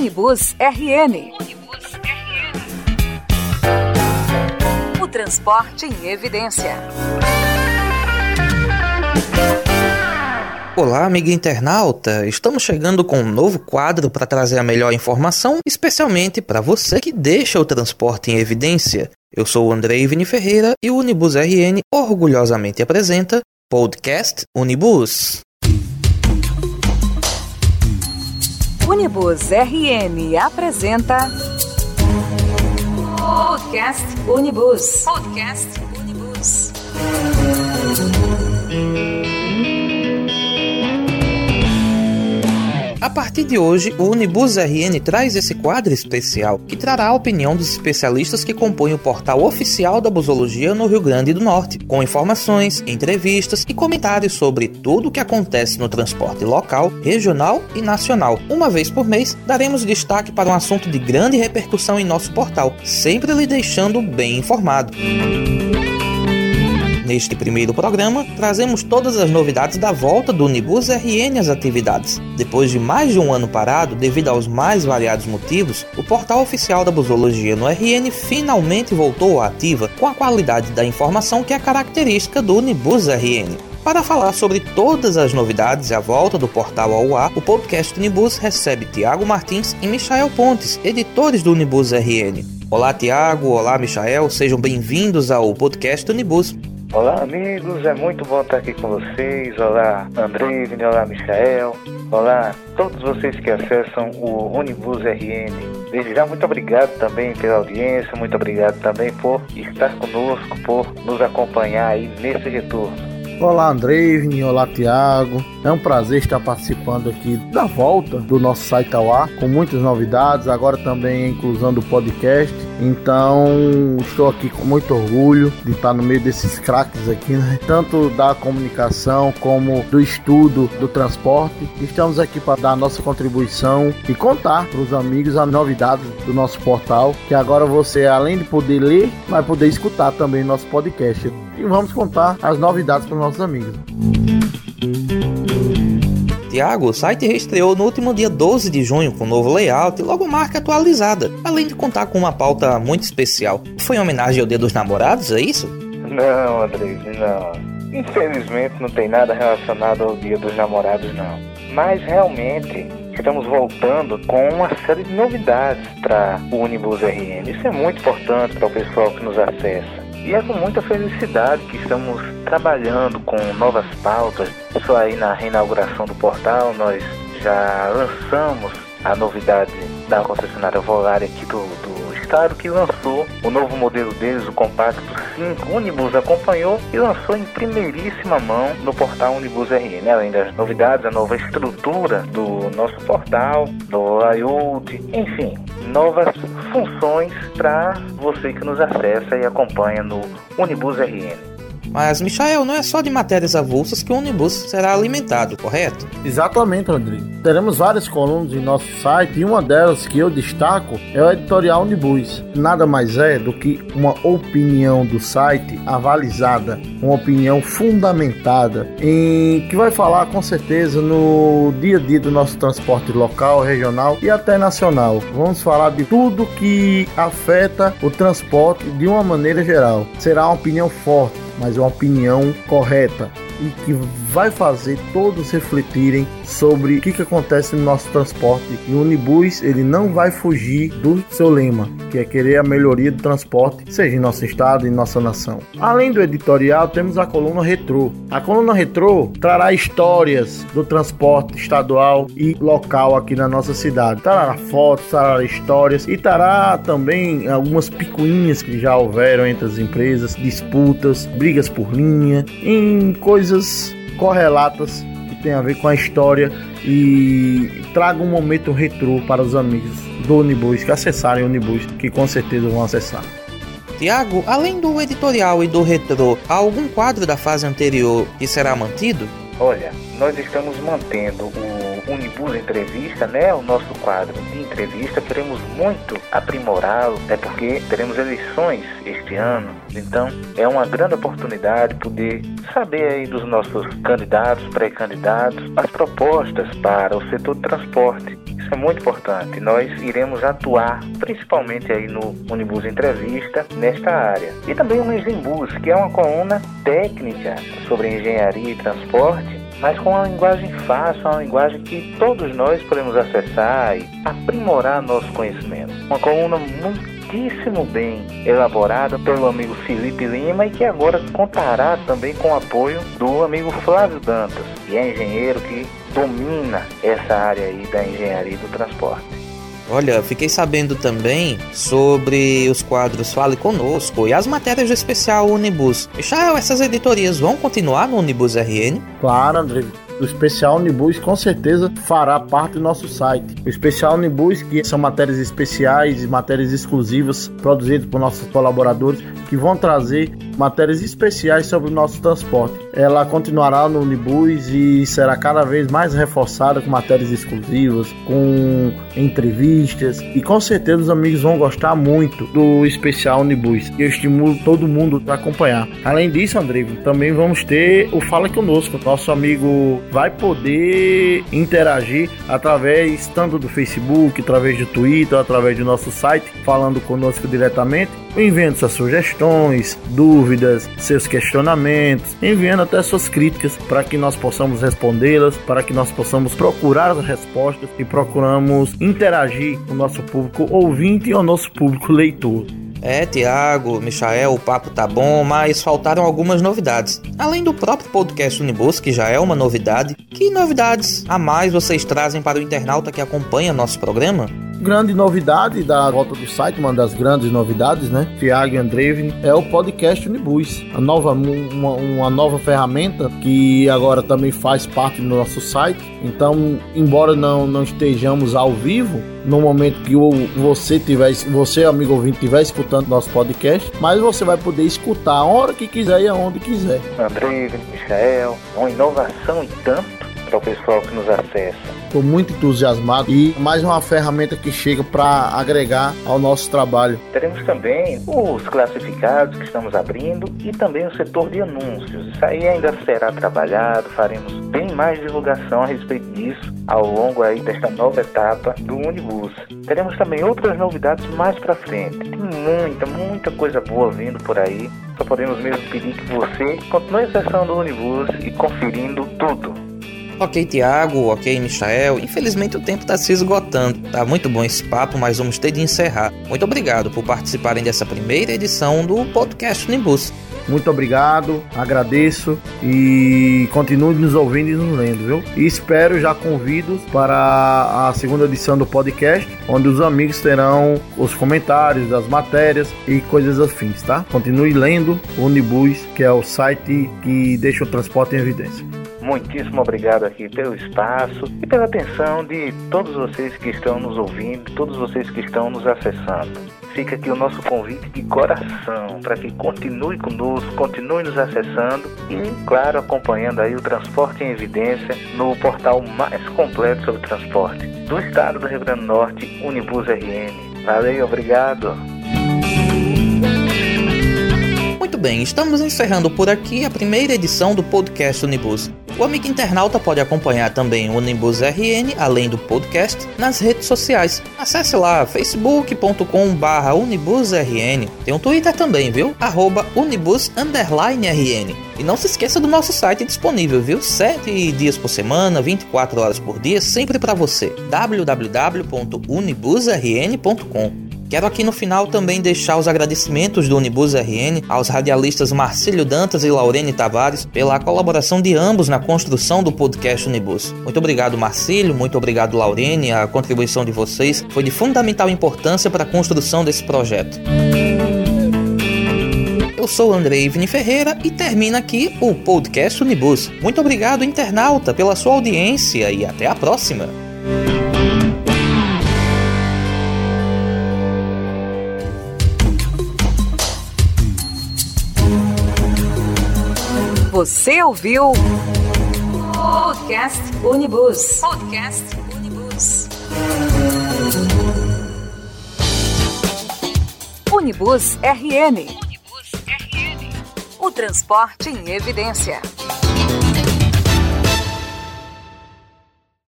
Unibus RN. O transporte em evidência. Olá, amigo internauta! Estamos chegando com um novo quadro para trazer a melhor informação, especialmente para você que deixa o transporte em evidência. Eu sou o Andrei Vini Ferreira e o Unibus RN orgulhosamente apresenta Podcast Unibus. Unibus RN apresenta Podcast Unibus. Podcast Unibus. A partir de hoje, o Unibus RN traz esse quadro especial que trará a opinião dos especialistas que compõem o portal oficial da busologia no Rio Grande do Norte, com informações, entrevistas e comentários sobre tudo o que acontece no transporte local, regional e nacional. Uma vez por mês, daremos destaque para um assunto de grande repercussão em nosso portal, sempre lhe deixando bem informado. Neste primeiro programa, trazemos todas as novidades da volta do Unibus RN às atividades. Depois de mais de um ano parado, devido aos mais variados motivos, o portal oficial da busologia no RN finalmente voltou à ativa com a qualidade da informação que é característica do Unibus RN. Para falar sobre todas as novidades e a volta do portal ao ar, o podcast Unibus recebe Tiago Martins e Michael Pontes, editores do Unibus RN. Olá, Tiago. Olá, Michael. Sejam bem-vindos ao podcast Unibus. Olá, amigos, é muito bom estar aqui com vocês. Olá, André, olá, Michael. Olá, todos vocês que acessam o Unibus RN. Desde já, muito obrigado também pela audiência, muito obrigado também por estar conosco, por nos acompanhar aí nesse retorno. Olá Andrei, olá Tiago. É um prazer estar participando aqui da volta do nosso site ao ar, com muitas novidades, agora também a inclusão do podcast. Então estou aqui com muito orgulho de estar no meio desses craques aqui, né? tanto da comunicação como do estudo do transporte. Estamos aqui para dar a nossa contribuição e contar para os amigos as novidades do nosso portal, que agora você, além de poder ler, vai poder escutar também nosso podcast. E vamos contar as novidades para os nossos amigos. Tiago, o site reestreou no último dia 12 de junho com novo layout e logomarca atualizada, além de contar com uma pauta muito especial. Foi em homenagem ao Dia dos Namorados, é isso? Não, André, não. Infelizmente não tem nada relacionado ao Dia dos Namorados, não. Mas realmente estamos voltando com uma série de novidades para o Unibus RN. Isso é muito importante para o pessoal que nos acessa. E é com muita felicidade que estamos trabalhando com novas pautas. Isso aí na reinauguração do portal, nós já lançamos a novidade da concessionária Volare aqui do, do que lançou o novo modelo deles, o Compacto 5. O Unibus acompanhou e lançou em primeiríssima mão no portal Unibus RN. Além das novidades, a nova estrutura do nosso portal, do layout, enfim, novas funções para você que nos acessa e acompanha no Unibus RN. Mas, Michael, não é só de matérias avulsas que o ônibus será alimentado, correto? Exatamente, Rodrigo. Teremos várias colunas em nosso site e uma delas que eu destaco é o editorial Unibus. Nada mais é do que uma opinião do site avalizada, uma opinião fundamentada em que vai falar com certeza no dia a dia do nosso transporte local, regional e até nacional. Vamos falar de tudo que afeta o transporte de uma maneira geral. Será uma opinião forte mas é uma opinião correta e que vai fazer todos refletirem sobre o que, que acontece no nosso transporte. E o Unibus ele não vai fugir do seu lema, que é querer a melhoria do transporte, seja em nosso estado e nossa nação. Além do editorial, temos a coluna Retrô. A coluna Retrô trará histórias do transporte estadual e local aqui na nossa cidade. Trará fotos, trará histórias e trará também algumas picuinhas que já houveram entre as empresas, disputas, brigas por linha, em coisas correlatas tem a ver com a história e traga um momento retrô para os amigos do Unibus que acessarem o Unibus, que com certeza vão acessar. Tiago, além do editorial e do retrô, há algum quadro da fase anterior que será mantido? Olha, nós estamos mantendo o Unibus Entrevista, né, o nosso quadro de entrevista, queremos muito aprimorá-lo, é porque teremos eleições este ano, então é uma grande oportunidade poder saber aí dos nossos candidatos, pré-candidatos, as propostas para o setor de transporte. Isso é muito importante. Nós iremos atuar principalmente aí no Unibus Entrevista nesta área. E também o Engenbus, que é uma coluna técnica sobre engenharia e transporte mas com uma linguagem fácil, uma linguagem que todos nós podemos acessar e aprimorar nosso conhecimento. Uma coluna muitíssimo bem elaborada pelo amigo Felipe Lima e que agora contará também com o apoio do amigo Flávio Dantas, que é engenheiro que domina essa área aí da engenharia do transporte. Olha, fiquei sabendo também sobre os quadros Fale Conosco e as matérias do especial Unibus. Já essas editorias vão continuar no Unibus RN? Claro, André o especial Unibus com certeza fará parte do nosso site. O especial Unibus, que são matérias especiais matérias exclusivas produzidas por nossos colaboradores, que vão trazer matérias especiais sobre o nosso transporte. Ela continuará no Unibus e será cada vez mais reforçada com matérias exclusivas, com entrevistas e com certeza os amigos vão gostar muito do especial Unibus. Eu estimulo todo mundo a acompanhar. Além disso, André, também vamos ter o Fala Conosco. Nosso amigo vai poder interagir através tanto do Facebook, através do Twitter, através do nosso site, falando conosco diretamente, enviando suas sugestões, dúvidas, seus questionamentos, enviando até suas críticas para que nós possamos respondê-las, para que nós possamos procurar as respostas e procuramos interagir com o nosso público ouvinte e o nosso público leitor. É, Tiago, Michael, o papo tá bom, mas faltaram algumas novidades. Além do próprio podcast Unibus, que já é uma novidade, que novidades a mais vocês trazem para o internauta que acompanha nosso programa? Grande novidade da volta do site, uma das grandes novidades, né? Tiago Andreevin, é o podcast Unibus. A nova, uma, uma, nova ferramenta que agora também faz parte do nosso site. Então, embora não, não estejamos ao vivo, no momento que você tiver, você, amigo ouvinte, estiver escutando nosso podcast, mas você vai poder escutar a hora que quiser e aonde quiser. André, Michael, uma inovação e tanto para o pessoal que nos acessa. Estou muito entusiasmado e mais uma ferramenta que chega para agregar ao nosso trabalho. Teremos também os classificados que estamos abrindo e também o setor de anúncios. Isso aí ainda será trabalhado, faremos bem mais divulgação a respeito disso ao longo aí desta nova etapa do Unibus. Teremos também outras novidades mais para frente. Tem muita, muita coisa boa vindo por aí. Só podemos mesmo pedir que você continue acessando o Unibus e conferindo tudo. Ok, Tiago, ok, Michael. Infelizmente o tempo está se esgotando. Tá muito bom esse papo, mas vamos ter de encerrar. Muito obrigado por participarem dessa primeira edição do podcast Unibus. Muito obrigado, agradeço e continue nos ouvindo e nos lendo, viu? E espero já convidos para a segunda edição do podcast, onde os amigos terão os comentários das matérias e coisas afins, tá? Continue lendo o Unibus, que é o site que deixa o transporte em evidência. Muitíssimo obrigado aqui pelo espaço e pela atenção de todos vocês que estão nos ouvindo, todos vocês que estão nos acessando. Fica aqui o nosso convite de coração para que continue conosco, continue nos acessando e, claro, acompanhando aí o Transporte em Evidência no portal mais completo sobre transporte do estado do Rio Grande do Norte, Unibus RN. Valeu, obrigado. Muito bem, estamos encerrando por aqui a primeira edição do podcast Unibus. O amigo internauta pode acompanhar também o Unibus RN, além do podcast, nas redes sociais. Acesse lá facebook.com barra unibusrn. Tem um Twitter também, viu? Arroba unibus RN. E não se esqueça do nosso site disponível, viu? 7 dias por semana, 24 horas por dia, sempre para você. www.unibusrn.com Quero aqui no final também deixar os agradecimentos do Unibus RN aos radialistas Marcílio Dantas e Laurene Tavares pela colaboração de ambos na construção do podcast Unibus. Muito obrigado, Marcílio, muito obrigado, Laurene. A contribuição de vocês foi de fundamental importância para a construção desse projeto. Eu sou Andrei Ivni Ferreira e termina aqui o podcast Unibus. Muito obrigado, internauta, pela sua audiência e até a próxima. Você ouviu Podcast Unibus. Podcast Unibus. Unibus RN. Unibus RN. O transporte em evidência.